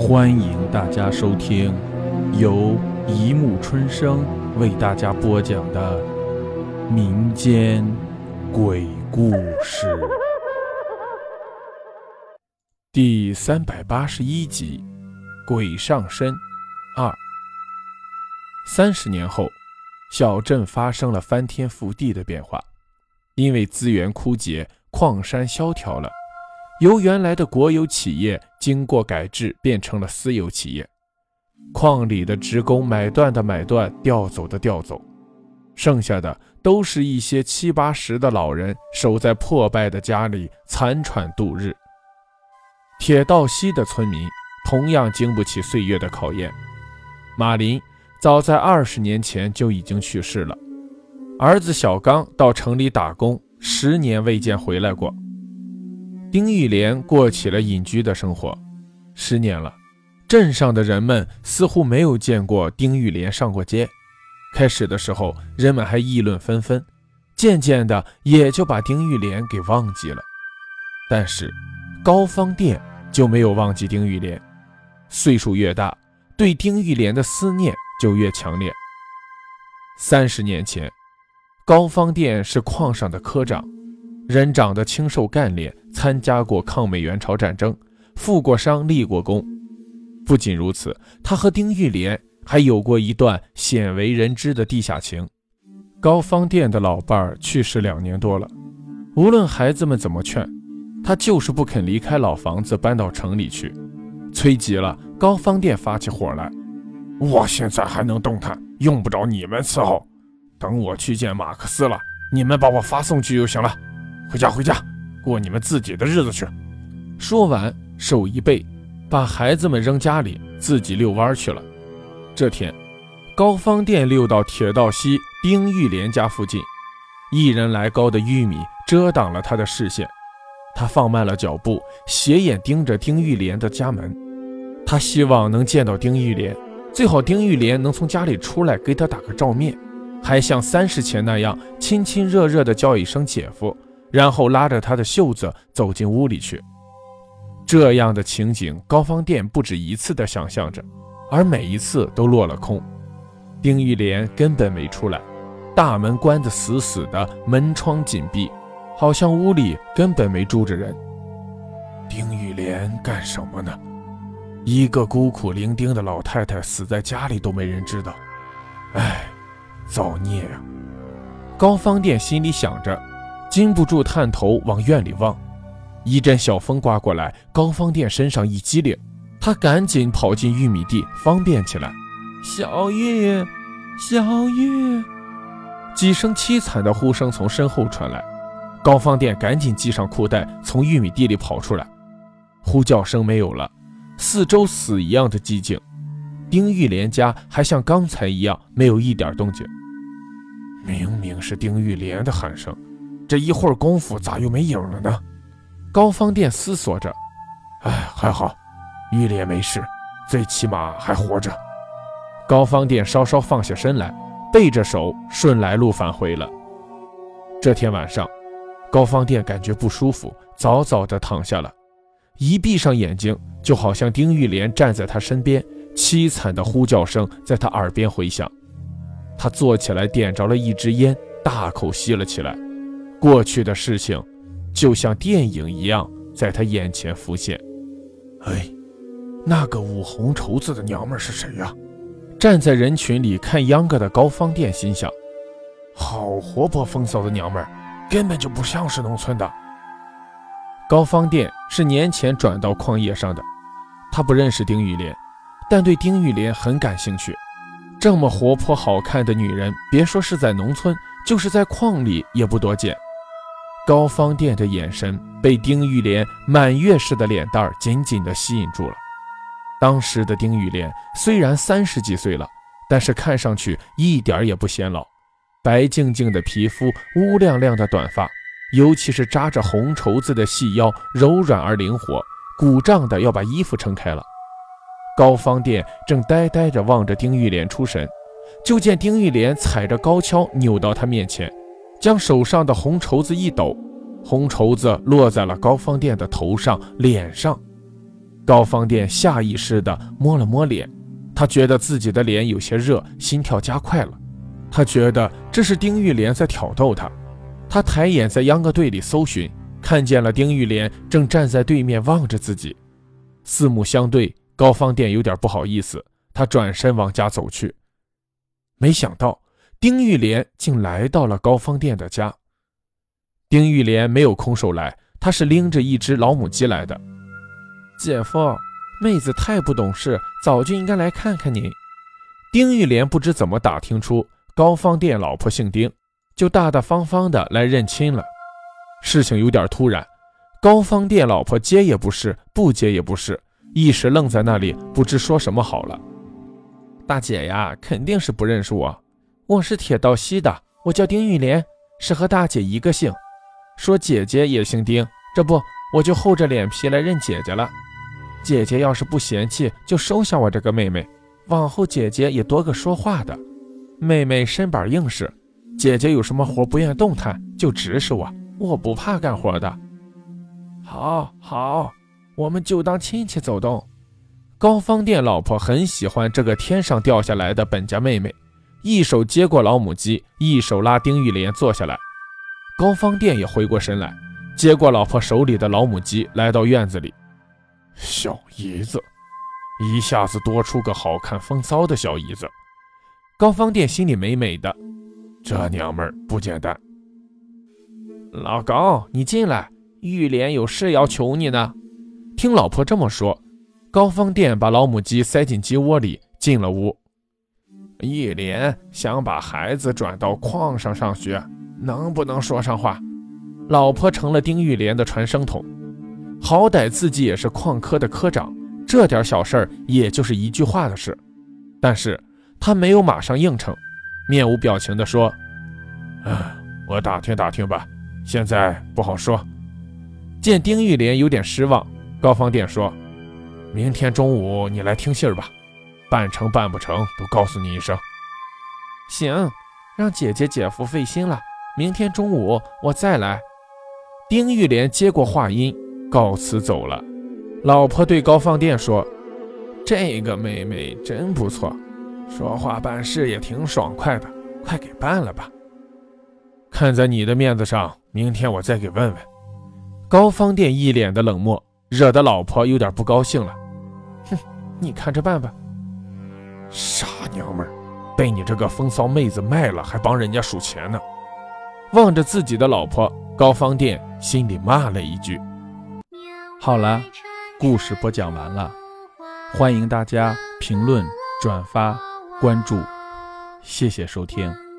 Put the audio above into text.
欢迎大家收听由一木春生为大家播讲的民间鬼故事第三百八十一集《鬼上身二》。三十年后，小镇发生了翻天覆地的变化，因为资源枯竭，矿山萧条了。由原来的国有企业经过改制，变成了私有企业。矿里的职工买断的买断，调走的调走，剩下的都是一些七八十的老人，守在破败的家里残喘度日。铁道西的村民同样经不起岁月的考验。马林早在二十年前就已经去世了，儿子小刚到城里打工，十年未见回来过。丁玉莲过起了隐居的生活，十年了，镇上的人们似乎没有见过丁玉莲上过街。开始的时候，人们还议论纷纷，渐渐的也就把丁玉莲给忘记了。但是，高方店就没有忘记丁玉莲。岁数越大，对丁玉莲的思念就越强烈。三十年前，高方店是矿上的科长。人长得清瘦干练，参加过抗美援朝战争，负过伤，立过功。不仅如此，他和丁玉莲还有过一段鲜为人知的地下情。高方店的老伴儿去世两年多了，无论孩子们怎么劝，他就是不肯离开老房子，搬到城里去。催急了，高方店发起火来：“我现在还能动弹，用不着你们伺候。等我去见马克思了，你们把我发送去就行了。”回家，回家，过你们自己的日子去。说完，手一背，把孩子们扔家里，自己遛弯去了。这天，高方店溜到铁道西丁玉莲家附近，一人来高的玉米遮挡了他的视线。他放慢了脚步，斜眼盯着丁玉莲的家门。他希望能见到丁玉莲，最好丁玉莲能从家里出来，给他打个照面，还像三十前那样亲亲热热地叫一声姐夫。然后拉着他的袖子走进屋里去。这样的情景，高方店不止一次的想象着，而每一次都落了空。丁玉莲根本没出来，大门关得死死的，门窗紧闭，好像屋里根本没住着人。丁玉莲干什么呢？一个孤苦伶仃的老太太死在家里都没人知道，哎，造孽啊！高方店心里想着。禁不住探头往院里望，一阵小风刮过来，高方店身上一激灵，他赶紧跑进玉米地，方便起来。小玉，小玉，几声凄惨的呼声从身后传来，高方店赶紧系上裤带，从玉米地里跑出来。呼叫声没有了，四周死一样的寂静，丁玉莲家还像刚才一样没有一点动静。明明是丁玉莲的喊声。这一会儿功夫咋又没影了呢？高方殿思索着。哎，还好，玉莲没事，最起码还活着。高方殿稍稍放下身来，背着手顺来路返回了。这天晚上，高方殿感觉不舒服，早早的躺下了。一闭上眼睛，就好像丁玉莲站在他身边，凄惨的呼叫声在他耳边回响。他坐起来，点着了一支烟，大口吸了起来。过去的事情，就像电影一样在他眼前浮现。哎，那个捂红绸子的娘们是谁呀？站在人群里看秧歌的高方店心想：好活泼风骚的娘们，根本就不像是农村的。高方店是年前转到矿业上的，他不认识丁玉莲，但对丁玉莲很感兴趣。这么活泼好看的女人，别说是在农村，就是在矿里也不多见。高方店的眼神被丁玉莲满月似的脸蛋紧紧地吸引住了。当时的丁玉莲虽然三十几岁了，但是看上去一点也不显老，白净净的皮肤，乌亮亮的短发，尤其是扎着红绸子的细腰，柔软而灵活，鼓胀的要把衣服撑开了。高方店正呆呆地望着丁玉莲出神，就见丁玉莲踩着高跷扭到他面前。将手上的红绸子一抖，红绸子落在了高方店的头上、脸上。高方殿下意识地摸了摸脸，他觉得自己的脸有些热，心跳加快了。他觉得这是丁玉莲在挑逗他。他抬眼在秧歌队里搜寻，看见了丁玉莲正站在对面望着自己，四目相对。高方殿有点不好意思，他转身往家走去，没想到丁玉莲竟来到了高方殿的家。丁玉莲没有空手来，她是拎着一只老母鸡来的。姐夫，妹子太不懂事，早就应该来看看你。丁玉莲不知怎么打听出高方殿老婆姓丁。就大大方方的来认亲了，事情有点突然，高方店老婆接也不是，不接也不是，一时愣在那里，不知说什么好了。大姐呀，肯定是不认识我，我是铁道西的，我叫丁玉莲，是和大姐一个姓。说姐姐也姓丁，这不我就厚着脸皮来认姐姐了。姐姐要是不嫌弃，就收下我这个妹妹，往后姐姐也多个说话的。妹妹身板硬实。姐姐有什么活不愿动弹，就指使我，我不怕干活的。好，好，我们就当亲戚走动。高方店老婆很喜欢这个天上掉下来的本家妹妹，一手接过老母鸡，一手拉丁玉莲坐下来。高方店也回过神来，接过老婆手里的老母鸡，来到院子里。小姨子，一下子多出个好看风骚的小姨子。高方店心里美美的。这娘们儿不简单，老高，你进来，玉莲有事要求你呢。听老婆这么说，高方店把老母鸡塞进鸡窝里，进了屋。玉莲想把孩子转到矿上上学，能不能说上话？老婆成了丁玉莲的传声筒，好歹自己也是矿科的科长，这点小事儿也就是一句话的事，但是他没有马上应承。面无表情地说：“啊，我打听打听吧，现在不好说。”见丁玉莲有点失望，高方殿说：“明天中午你来听信儿吧，办成办不成都告诉你一声。”行，让姐姐姐夫费心了。明天中午我再来。丁玉莲接过话音，告辞走了。老婆对高方殿说：“这个妹妹真不错。”说话办事也挺爽快的，快给办了吧。看在你的面子上，明天我再给问问。高方殿一脸的冷漠，惹得老婆有点不高兴了。哼，你看着办吧。傻娘们儿，被你这个风骚妹子卖了，还帮人家数钱呢。望着自己的老婆，高方殿心里骂了一句。好了，故事播讲完了，欢迎大家评论转发。关注，谢谢收听。